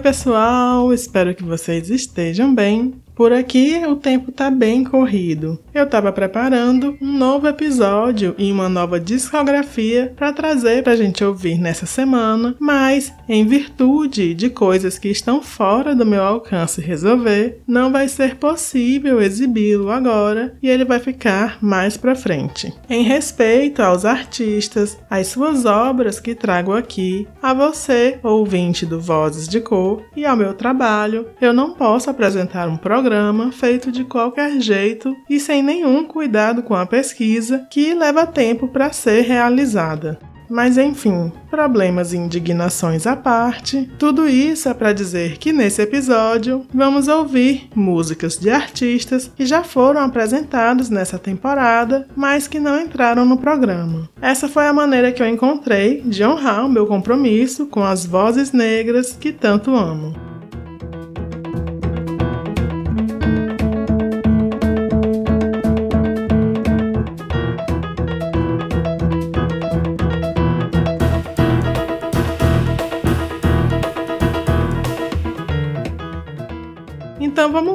Oi, pessoal! Espero que vocês estejam bem. Por aqui o tempo tá bem corrido. Eu tava preparando um novo episódio e uma nova discografia para trazer pra gente ouvir nessa semana, mas em virtude de coisas que estão fora do meu alcance resolver, não vai ser possível exibi-lo agora e ele vai ficar mais para frente. Em respeito aos artistas, às suas obras que trago aqui, a você, ouvinte do Vozes de Cor, e ao meu trabalho, eu não posso apresentar um programa programa feito de qualquer jeito e sem nenhum cuidado com a pesquisa que leva tempo para ser realizada. Mas enfim, problemas e indignações à parte, tudo isso é para dizer que nesse episódio vamos ouvir músicas de artistas que já foram apresentados nessa temporada, mas que não entraram no programa. Essa foi a maneira que eu encontrei de honrar o meu compromisso com as vozes negras que tanto amo.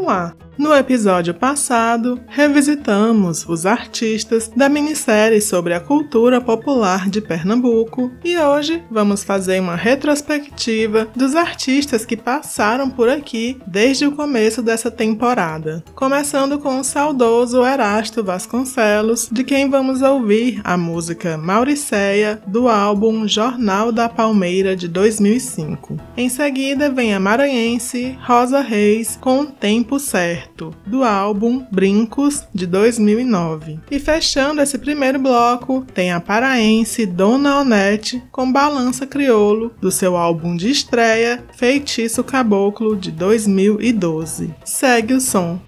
Lá. No episódio passado, revisitamos os artistas da minissérie sobre a cultura popular de Pernambuco e hoje vamos fazer uma retrospectiva dos artistas que passaram por aqui desde o começo dessa temporada. Começando com o saudoso Erasto Vasconcelos, de quem vamos ouvir a música Mauricéia do álbum Jornal da Palmeira de 2005. Em seguida vem a maranhense Rosa Reis com o Tempo Certo do álbum Brincos de 2009. E fechando esse primeiro bloco, tem a paraense Dona Onete com Balança Criolo do seu álbum de estreia Feitiço Caboclo de 2012. Segue o som.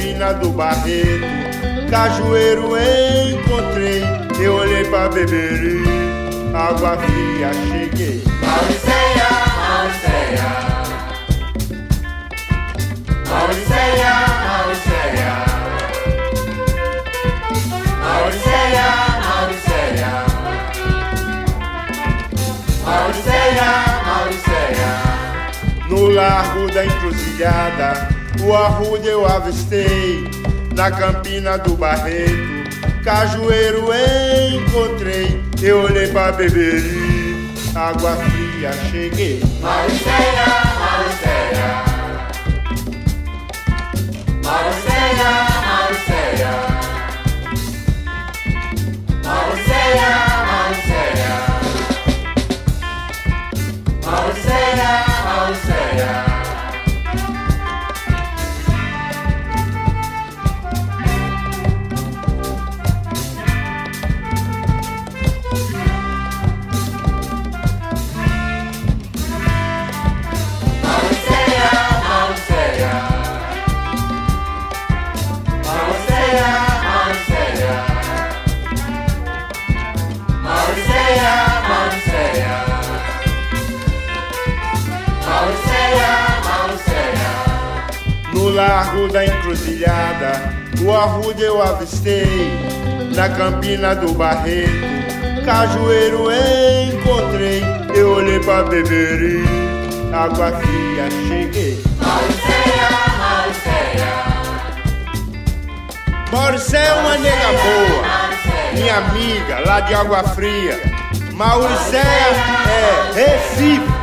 Campina do Barreto, cajueiro encontrei. Eu olhei pra beber água fria cheguei. Mauricéia, Mauricéia, Mauricéia, Mauricéia, Mauricéia, Mauricéia, Mauriceia, Mauriceia. No largo da encruzilhada o arruda eu avistei na campina do Barreto. Cajueiro encontrei, eu olhei pra beber água fria cheguei. Mariceia, Mariceia, Mariceia, Mariceia, Mariceia. largo da encruzilhada, o arrudo eu avistei, na campina do barreto, cajueiro encontrei, eu olhei pra beber água fria cheguei. Mariceia, Mariceia. Mariceia é uma nega boa, minha amiga lá de Água Fria. Mauricéia é Recife.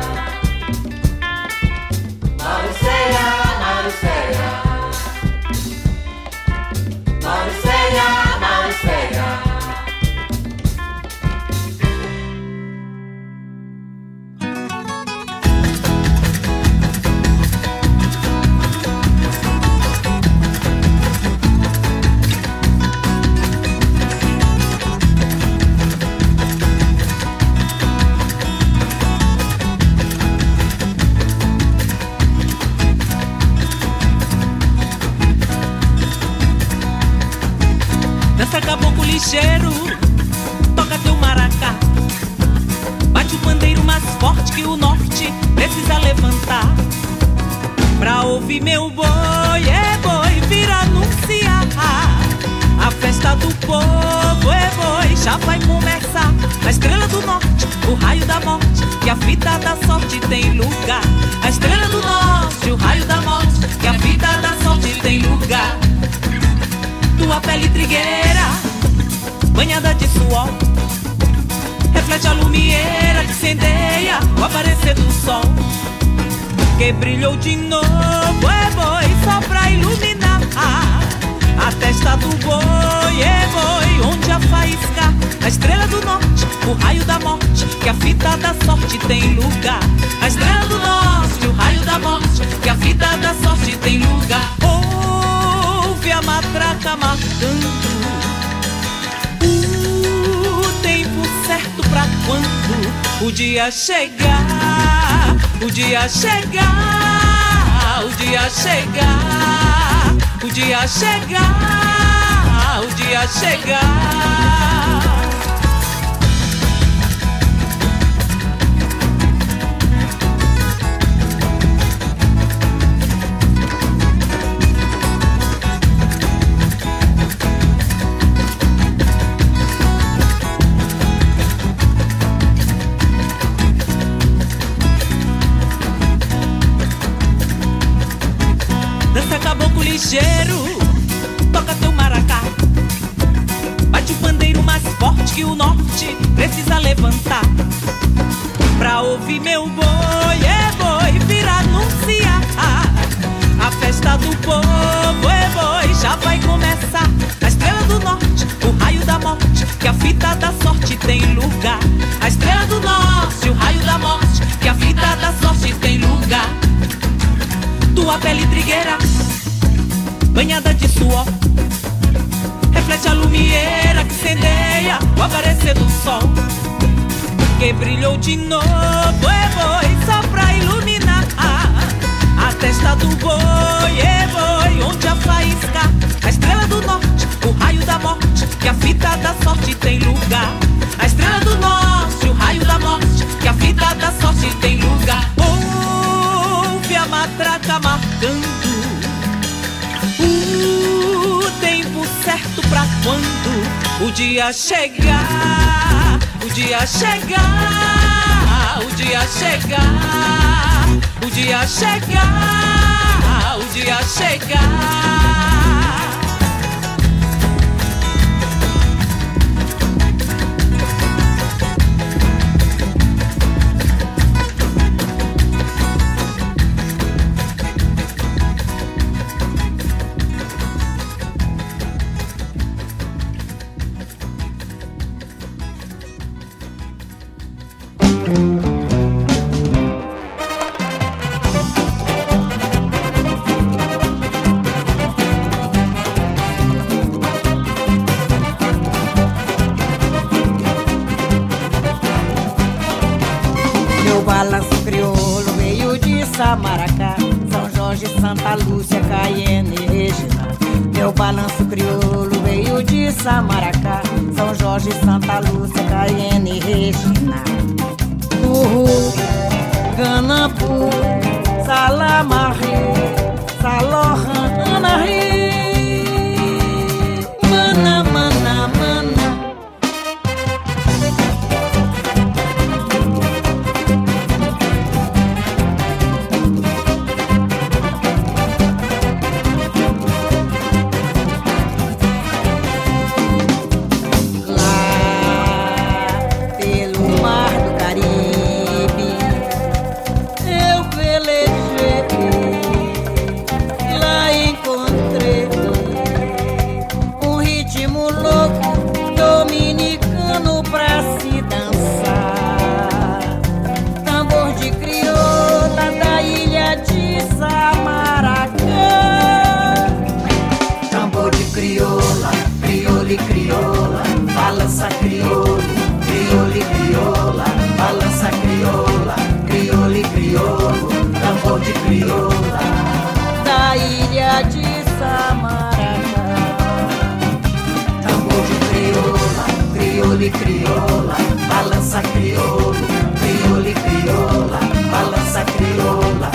Crioula e crioula, balança crioulo, crioula e crioula, balança crioula,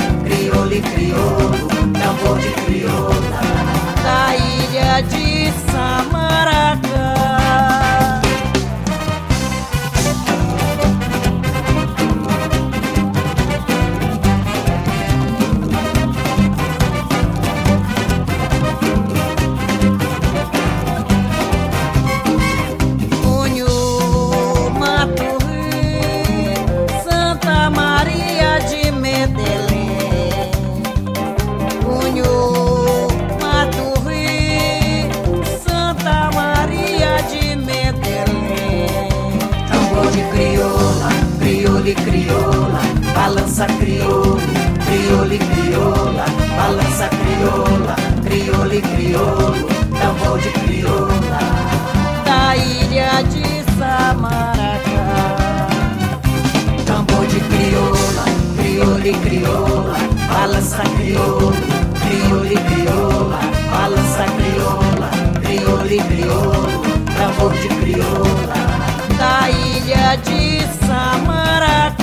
e crioulo, tambor de crioula, da ilha de Samaracá. Crioula, crioula e crioulo, tambor de crioula da ilha de Samaracá. Tambor de crioula, crioula e crioula, balança crioulo, crioula e crioula, balança crioula, crioula e crioulo, tambor de crioula, da ilha de Samaracá.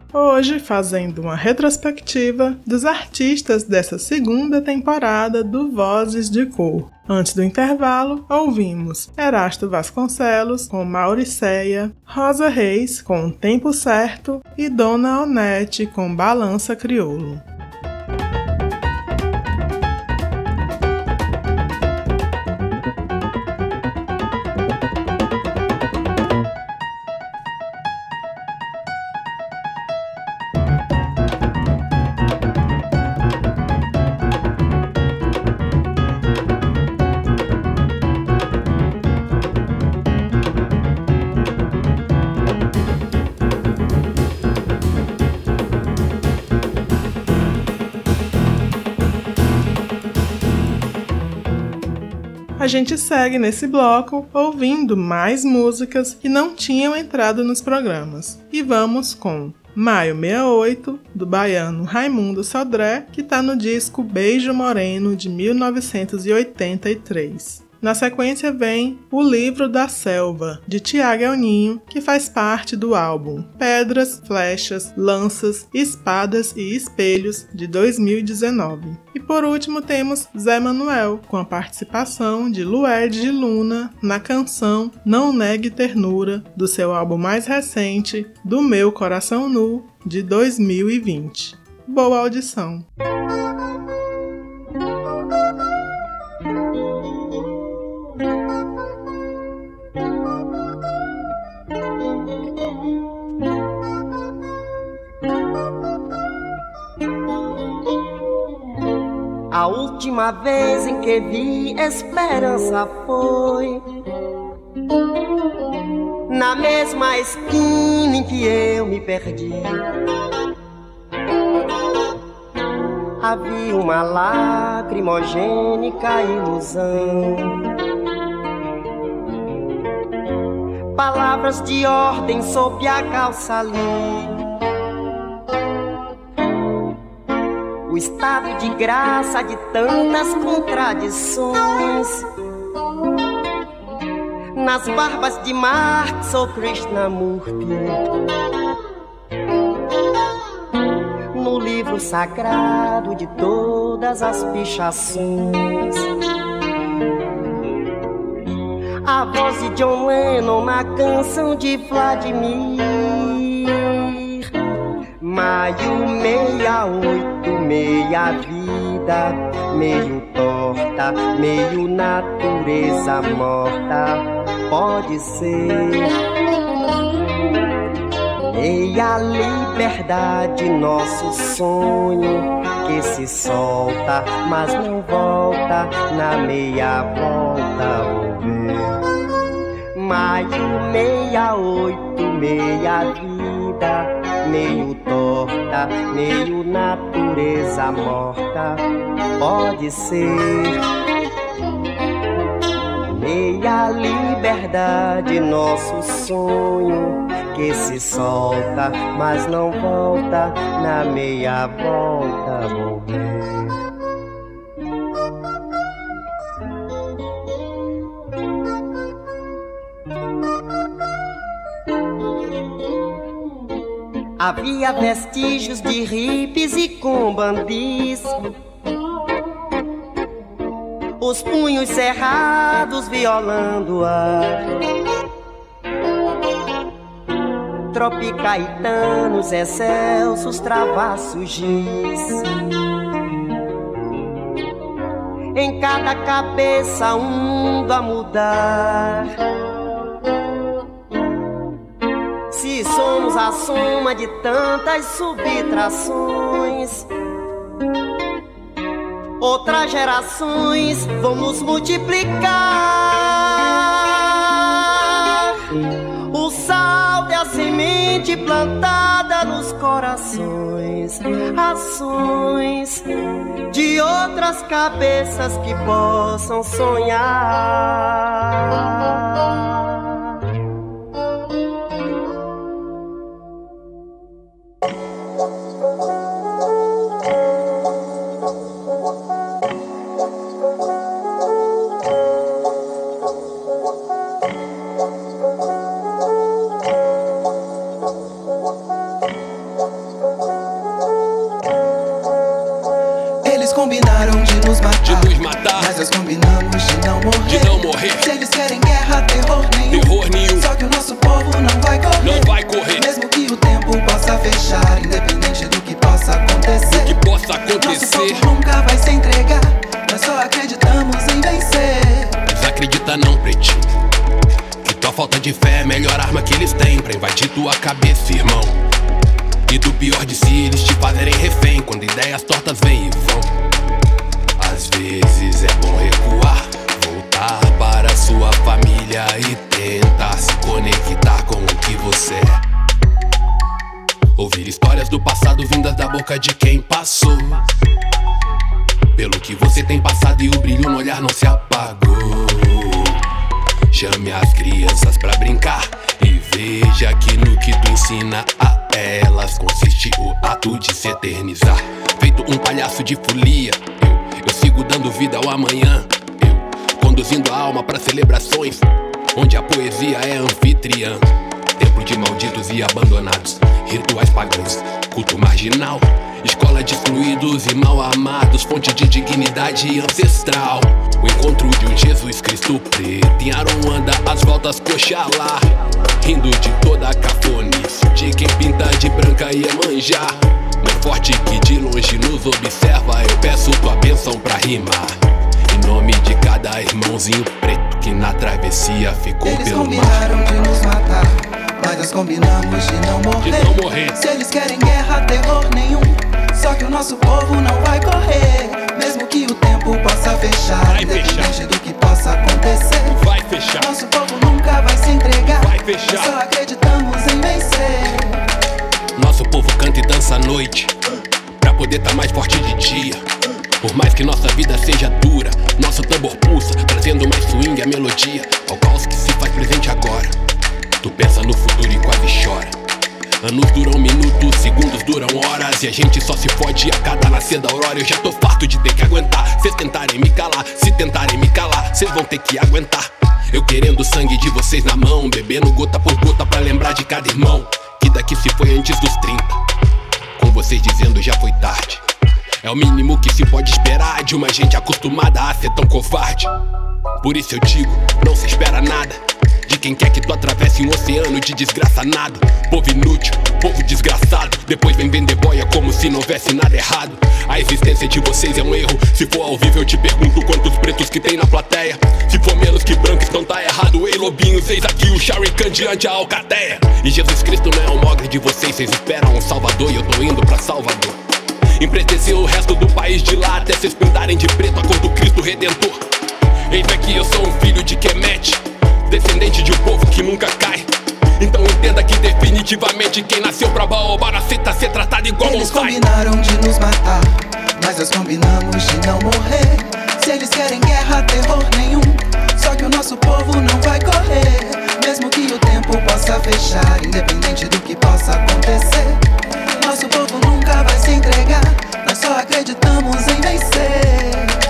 Hoje fazendo uma retrospectiva dos artistas dessa segunda temporada do Vozes de Cor. Antes do intervalo, ouvimos Erasto Vasconcelos com Mauricéia, Rosa Reis com Tempo Certo e Dona Onete com Balança Crioulo. A gente segue nesse bloco ouvindo mais músicas que não tinham entrado nos programas. E vamos com Maio 68, do baiano Raimundo Sodré, que está no disco Beijo Moreno de 1983. Na sequência vem O Livro da Selva, de Tiago Elninho, que faz parte do álbum Pedras, Flechas, Lanças, Espadas e Espelhos, de 2019. E por último temos Zé Manuel, com a participação de Lued de Luna na canção Não Negue Ternura, do seu álbum mais recente, Do Meu Coração Nu, de 2020. Boa audição! A última vez em que vi esperança foi na mesma esquina em que eu me perdi. Havia uma lacrimogênica ilusão. Palavras de ordem sob a calça ali o estado de graça de tantas contradições. Nas barbas de Marx ou Krishnamurti, no livro sagrado de todas as pichações. A voz de John Lennon na canção de Vladimir. Maio meia oito, meia vida, meio torta, meio natureza morta, pode ser. Meia liberdade, nosso sonho. Que se solta, mas não volta, na meia volta vou ver. Maio meia oito, meia vida meio torta, meio natureza morta, pode ser. Meia liberdade, nosso sonho que se solta, mas não volta, na meia volta morrer. Havia vestígios de hippies e cumbandis. Os punhos cerrados violando ar. Tropicaetanos, excelsos, travassos giz. Em cada cabeça um a mudar somos a soma de tantas subtrações, outras gerações vamos multiplicar. O sal é a semente plantada nos corações, ações de outras cabeças que possam sonhar. Vida ao amanhã. Eu conduzindo a alma pra celebrações, onde a poesia é anfitriã. Templo de malditos e abandonados, rituais pagãos, culto marginal. Escola de excluídos e mal amados, fonte de dignidade ancestral. O encontro de um Jesus Cristo preto em Aruanda, as voltas coxalá. Rindo de toda a cafonice, de quem pinta de branca e manjar. Mais forte que de longe nos observa, eu peço tua bênção pra rimar. Em nome de cada irmãozinho preto que na travessia ficou Eles pelo mar. combinaram de nos matar. Mas nós combinamos de não morrer. De não morrer. Se eles querem guerra, terror nenhum. Só que o nosso povo não vai correr. Mesmo que o tempo possa fechar. Vai independente fechar. do que possa acontecer. Vai fechar. Nosso povo nunca vai se entregar. Vai fechar. Só acreditamos em vencer. Nosso povo canta e dança à noite Pra poder tá mais forte de dia. Por mais que nossa vida seja dura Nosso tambor pulsa, trazendo mais swing a melodia. Ao caos que se faz presente agora Tu pensa no futuro e quase chora. Anos duram minutos, segundos duram horas E a gente só se fode a cada nascer da aurora. Eu já tô farto de ter que aguentar Cês tentarem me calar, se tentarem me calar Cês vão ter que aguentar. Eu querendo o sangue de vocês na mão Bebendo gota por gota pra lembrar de cada irmão Que daqui se foi antes dos 30 Com vocês dizendo já foi tarde. É o mínimo que se pode esperar De uma gente acostumada a ser tão covarde. Por isso eu digo, não se espera nada de quem quer que tu atravesse um oceano de desgraça nada. Povo inútil, povo desgraçado. Depois vem vender boia como se não houvesse nada errado. A existência de vocês é um erro. Se for ao vivo eu te pergunto quantos pretos que tem na plateia. Se for menos que brancos então tá Ei lobinhos, eis aqui o Sharikan diante a alcateia E Jesus Cristo não é o mogre de vocês Vocês esperam um salvador e eu tô indo pra Salvador. Empretecer o resto do país de lá Até vocês pintarem de preto a cor do Cristo Redentor. Eis aqui eu sou um filho de Kemet Descendente de um povo que nunca cai. Então entenda que definitivamente Quem nasceu pra baobá aceita ser tratado igual um Eles pai combinaram de nos matar, mas nós combinamos de não morrer. Se eles querem guerra, terror nenhum. Nosso povo não vai correr. Mesmo que o tempo possa fechar, independente do que possa acontecer. Nosso povo nunca vai se entregar. Nós só acreditamos em vencer.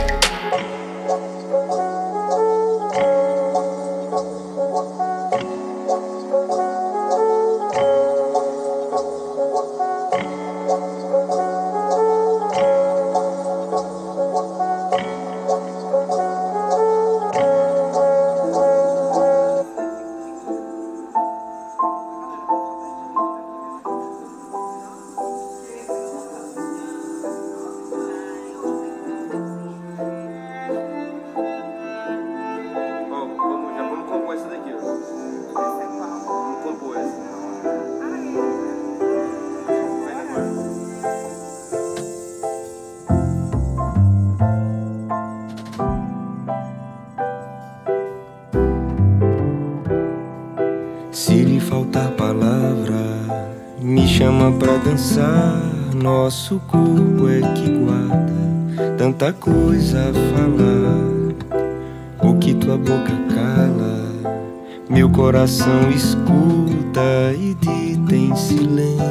Coração escuta e dita em silêncio.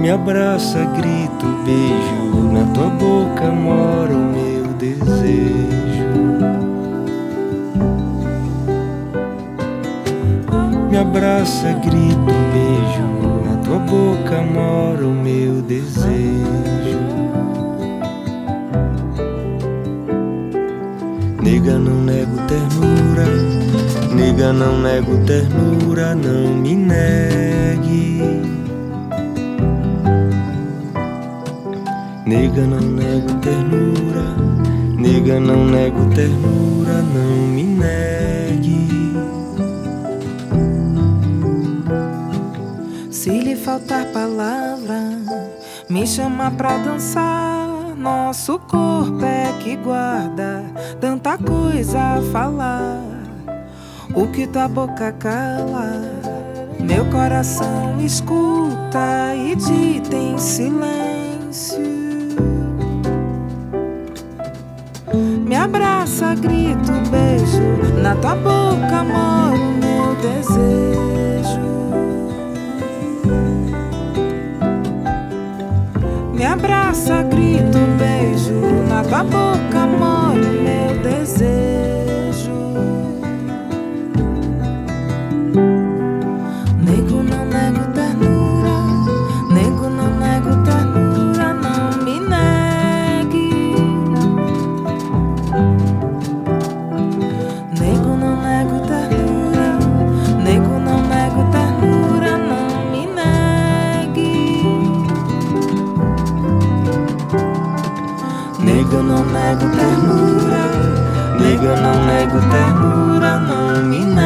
Me abraça, grito, beijo. Na tua boca mora o meu desejo. Me abraça, grito, beijo. Na tua boca mora o meu desejo. Nega, não nego ternura, nega, não nego ternura, não me negue. Nega, não nego ternura, nega, não nego ternura, não me negue. Se lhe faltar palavra, me chama pra dançar. Nosso corpo é que guarda tanta coisa a falar. O que tua boca cala, meu coração escuta e dita em silêncio. Me abraça, grito, beijo. Na tua boca mora o meu desejo. Me abraça, grito, beijo. Na tua boca mora o meu desejo. Nego, não nego ternura. Não me negue.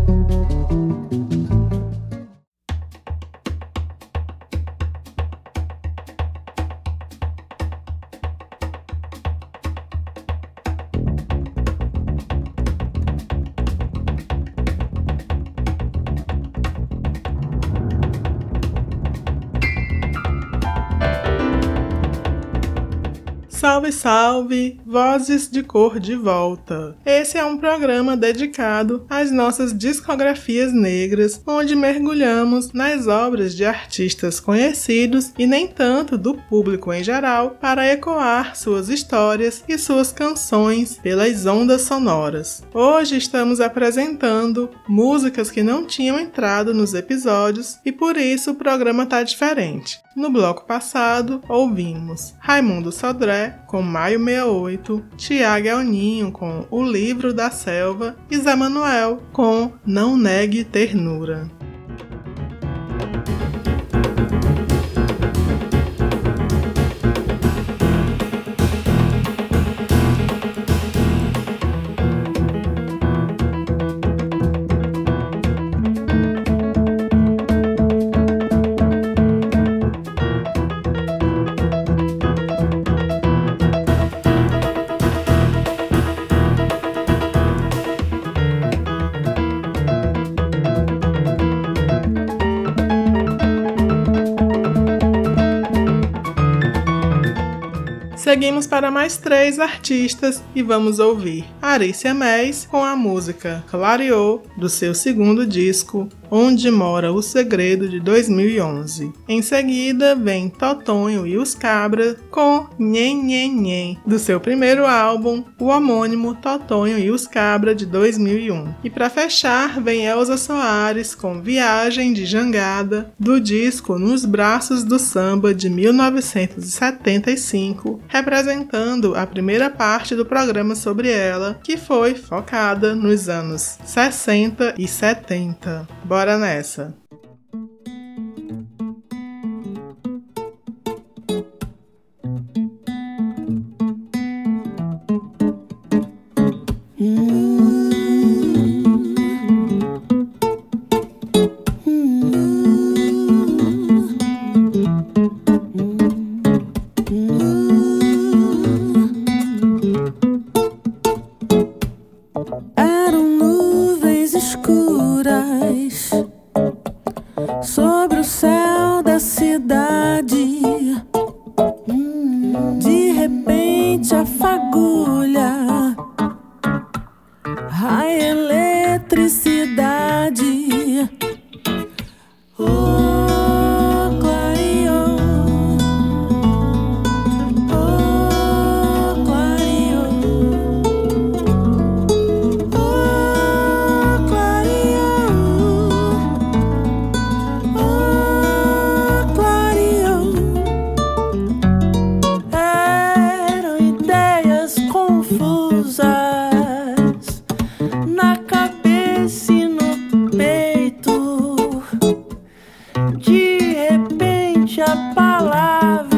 Salve! Vozes de Cor de volta. Esse é um programa dedicado às nossas discografias negras, onde mergulhamos nas obras de artistas conhecidos e nem tanto do público em geral para ecoar suas histórias e suas canções pelas ondas sonoras. Hoje estamos apresentando músicas que não tinham entrado nos episódios e por isso o programa tá diferente. No bloco passado, ouvimos Raimundo Sodré com Maio 68, Tiago Elninho com O Livro da Selva e Zé Manuel com Não Negue Ternura. Para mais três artistas e vamos ouvir Arícia Mês com a música Clareou do seu segundo disco Onde Mora o Segredo de 2011. Em seguida vem Totonho e os Cabra com Nhen Nhen Nhen do seu primeiro álbum, o homônimo Totonho e os Cabra de 2001. E para fechar vem Elza Soares com Viagem de Jangada do disco Nos Braços do Samba de 1975, representando a primeira parte do programa sobre ela, que foi focada nos anos 60 e 70. Bora nessa! A palavra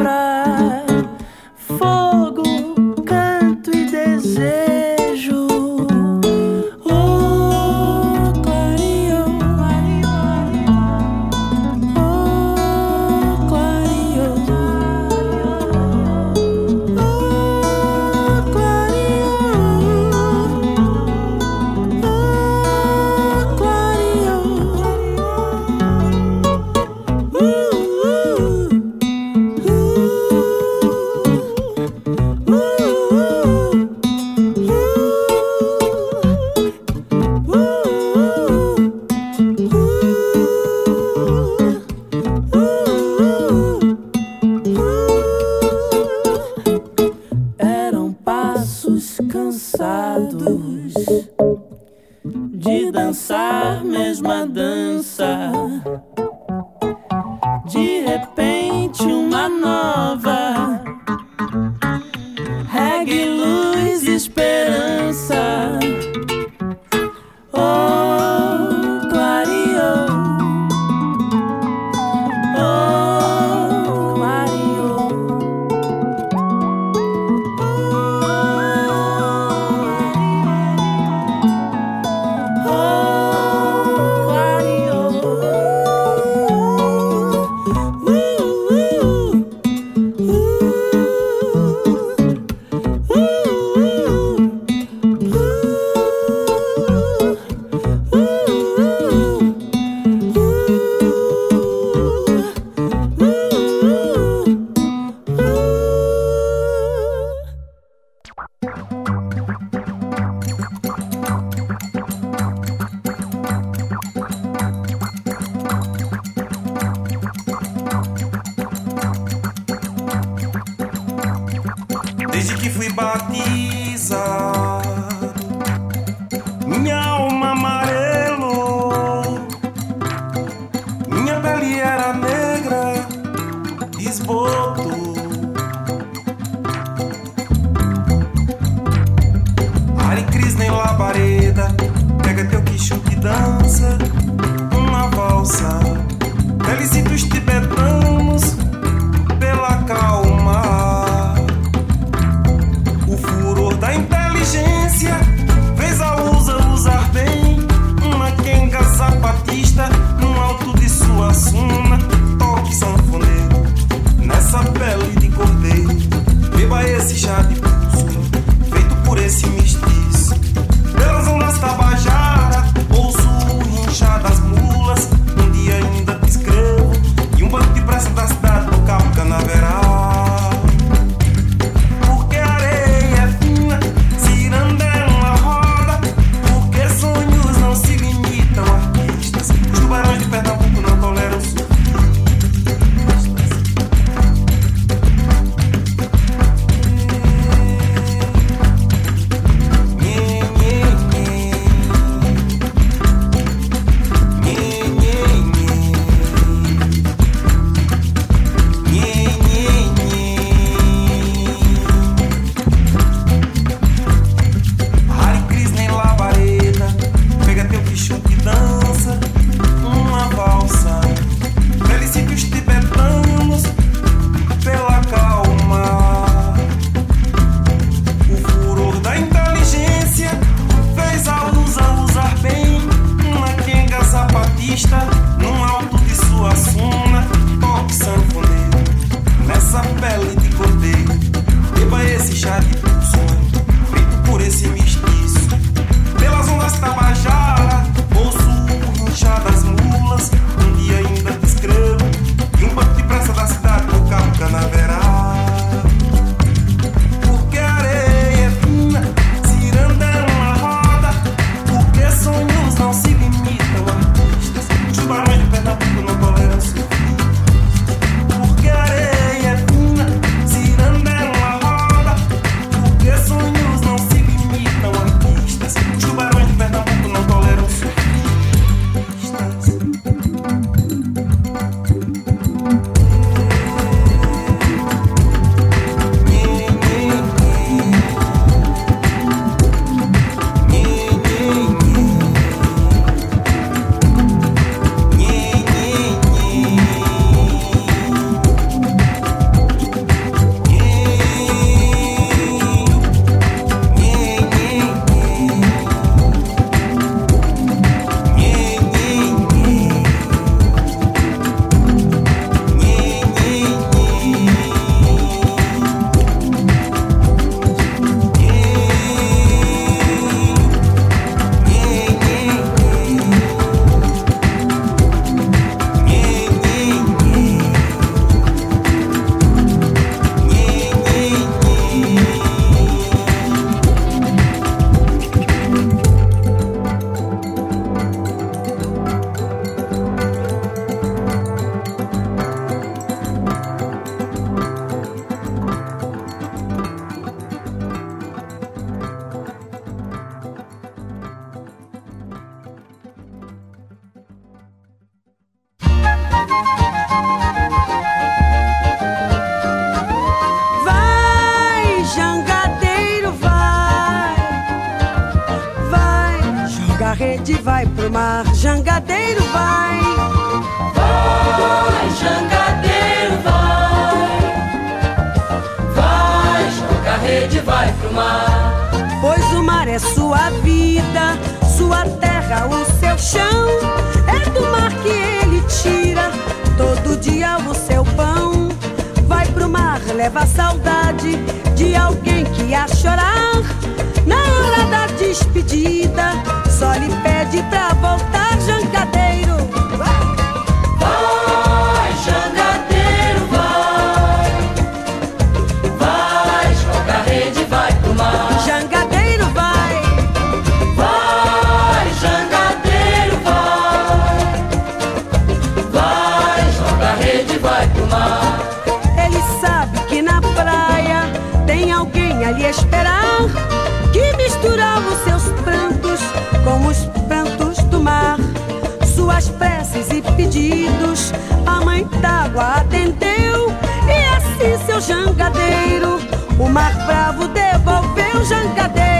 Suas preces e pedidos a mãe d'água atendeu e assim seu jangadeiro o mar bravo devolveu jangadeiro.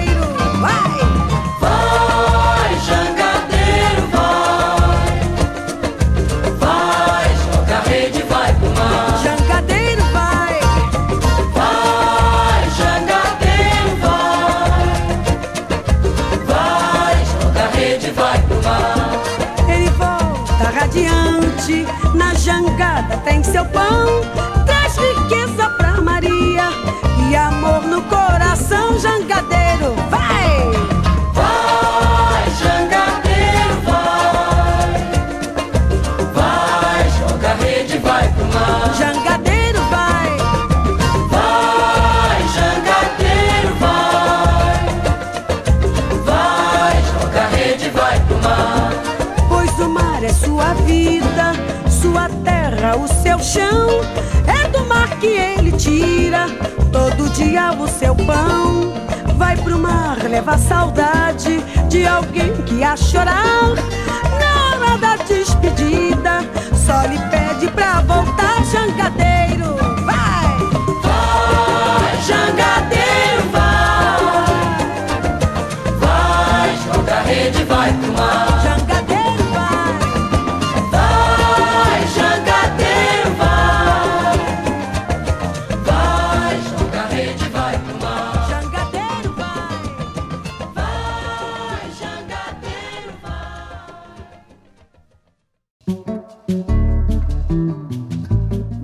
É do mar que ele tira todo dia o seu pão. Vai pro mar, leva a saudade de alguém que ia chorar. Na hora da despedida, só lhe pede pra voltar,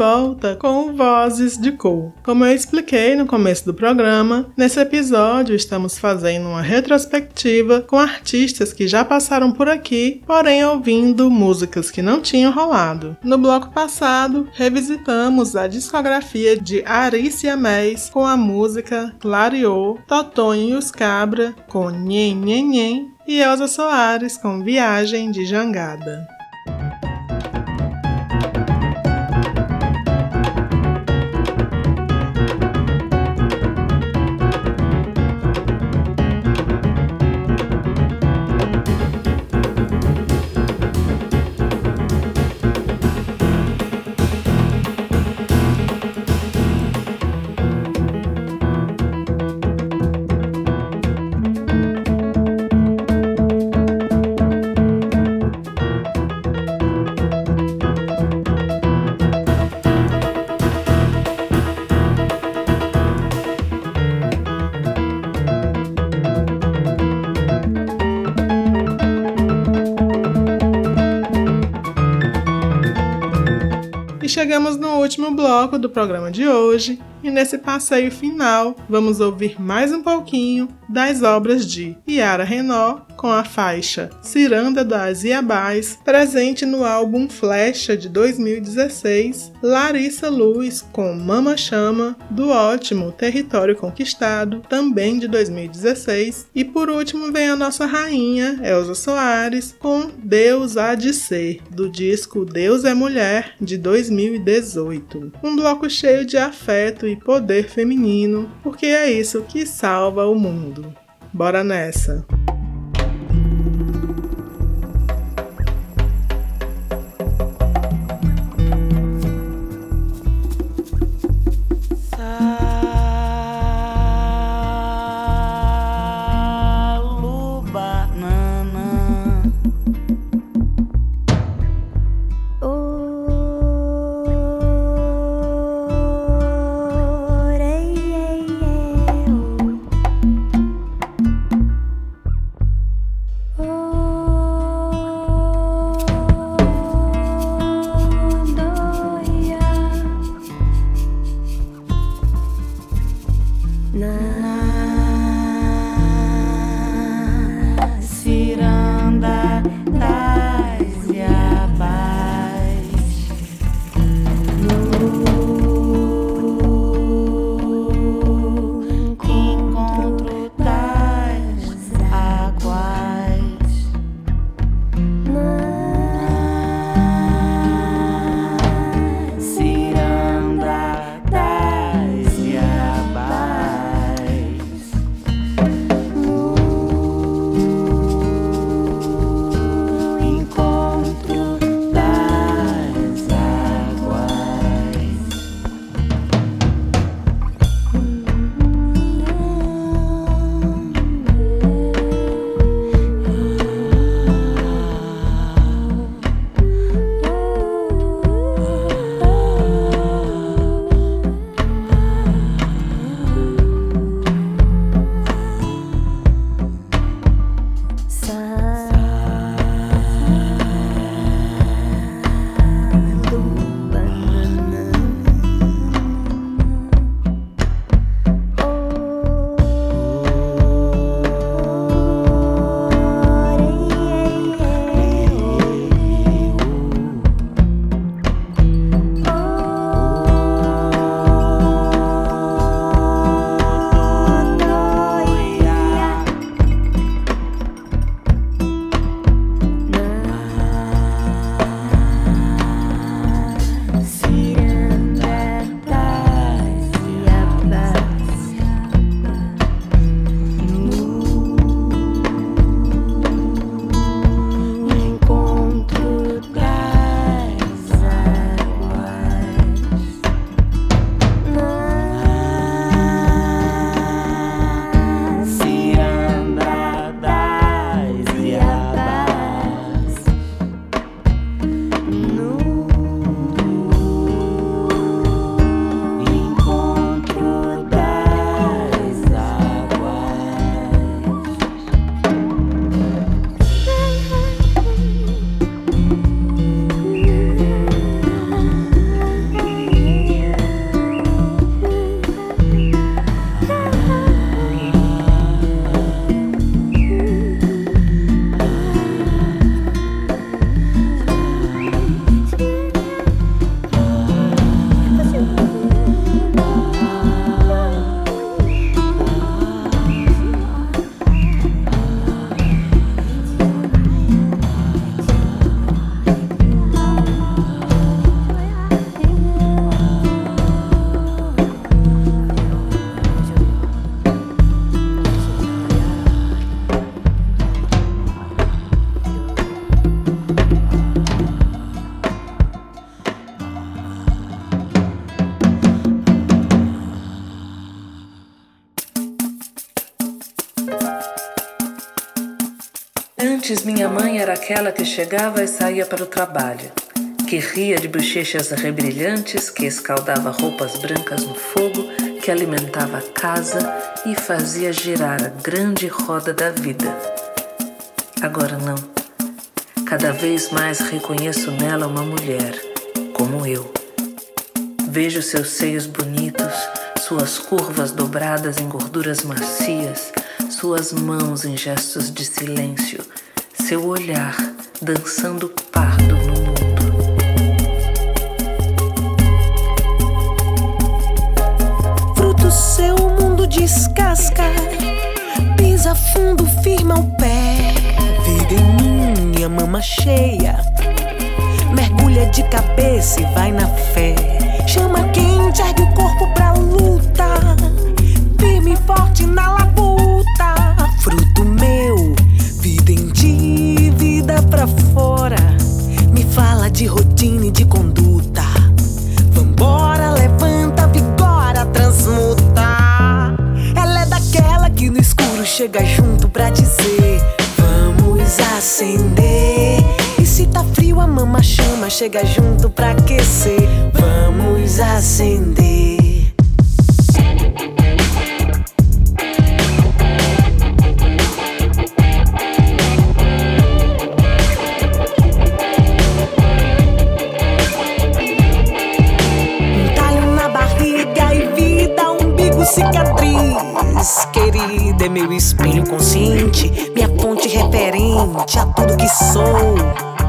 Volta com Vozes de Cor. Como eu expliquei no começo do programa, nesse episódio estamos fazendo uma retrospectiva com artistas que já passaram por aqui, porém ouvindo músicas que não tinham rolado. No bloco passado, revisitamos a discografia de Arícia Mês com a música Clareou, Totonho e os Cabra com Nhen Nhen Nhen e Elza Soares com Viagem de Jangada. Chegamos no último bloco do programa de hoje. E nesse passeio final vamos ouvir mais um pouquinho das obras de Yara Renault com a faixa Ciranda das Iabás, presente no álbum Flecha de 2016, Larissa Luz com Mama Chama, do ótimo Território Conquistado, também de 2016, e por último vem a nossa rainha, Elza Soares, com Deus Há de Ser, do disco Deus é Mulher, de 2018. Um bloco cheio de afeto e poder feminino, porque é isso que salva o mundo. Bora nessa! era aquela que chegava e saía para o trabalho, que ria de bochechas rebrilhantes, que escaldava roupas brancas no fogo, que alimentava a casa e fazia girar a grande roda da vida. Agora não. Cada vez mais reconheço nela uma mulher, como eu. Vejo seus seios bonitos, suas curvas dobradas em gorduras macias, suas mãos em gestos de silêncio seu olhar dançando pardo no mundo. Fruto seu, o mundo descasca, pisa fundo, firma o pé. Vida em mim, a mama cheia, mergulha de cabeça e vai na fé. Chama quem ergue o corpo pra luta, firme e forte na labuta. fora, fora. Me fala de rotina e de conduta. Vambora, levanta, vigora, transmuta. Ela é daquela que no escuro chega junto pra dizer: Vamos acender. E se tá frio, a mama chama, chega junto pra aquecer. Vamos acender. meu espelho consciente, minha ponte referente a tudo que sou.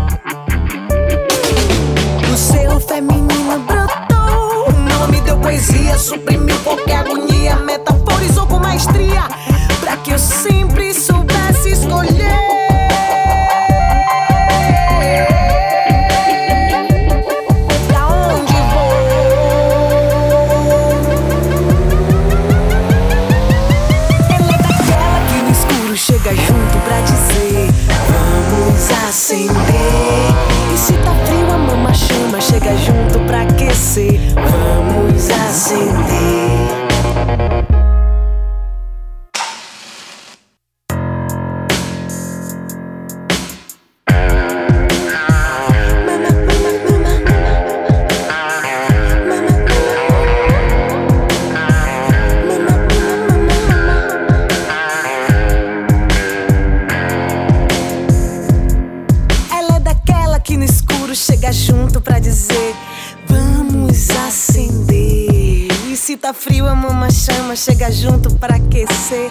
chega junto para aquecer.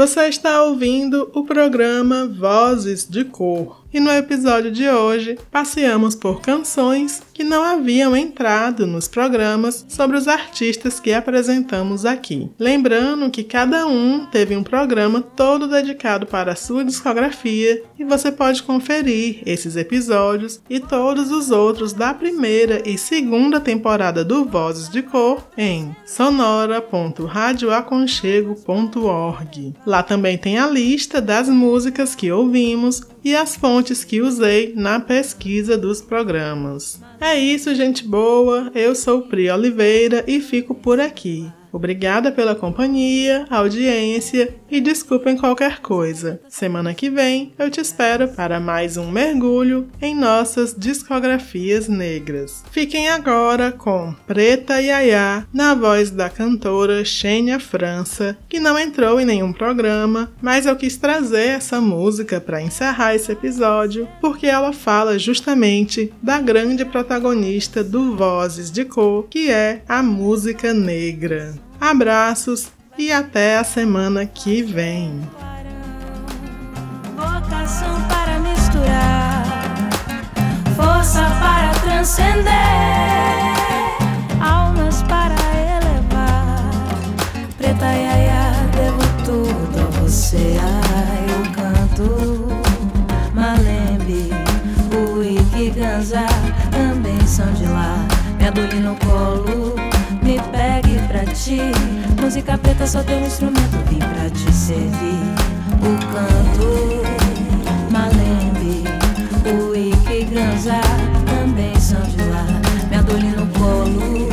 Você está ouvindo o programa Vozes de Cor. E no episódio de hoje, passeamos por canções que não haviam entrado nos programas sobre os artistas que apresentamos aqui. Lembrando que cada um teve um programa todo dedicado para a sua discografia e você pode conferir esses episódios e todos os outros da primeira e segunda temporada do Vozes de Cor em sonora.radioaconchego.org. Lá também tem a lista das músicas que ouvimos e as fontes que usei na pesquisa dos programas. É isso, gente boa. Eu sou Pri Oliveira e fico por aqui. Obrigada pela companhia, audiência e desculpem qualquer coisa. Semana que vem eu te espero para mais um mergulho em nossas discografias negras. Fiquem agora com Preta Yaya na voz da cantora Xênia França, que não entrou em nenhum programa, mas eu quis trazer essa música para encerrar esse episódio porque ela fala justamente da grande protagonista do Vozes de Cor, que é a música negra. Abraços e até a semana que vem. Vocação para misturar, força para transcender, almas para elevar. Preta Yaya, devo tudo a você. Ai, eu canto Malembe, o Ikiganza também são de lá. Me adule no Música preta só tem um instrumento, vim pra te servir. O canto Malembe, o Ikiganza também são de lá. Me adule no colo,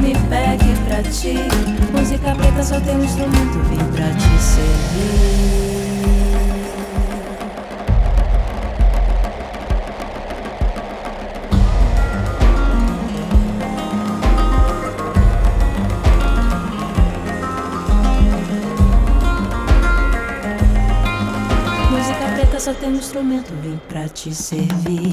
me pegue pra ti. Música preta só tem um instrumento, vim pra te servir. Só tem um instrumento, vim pra te servir.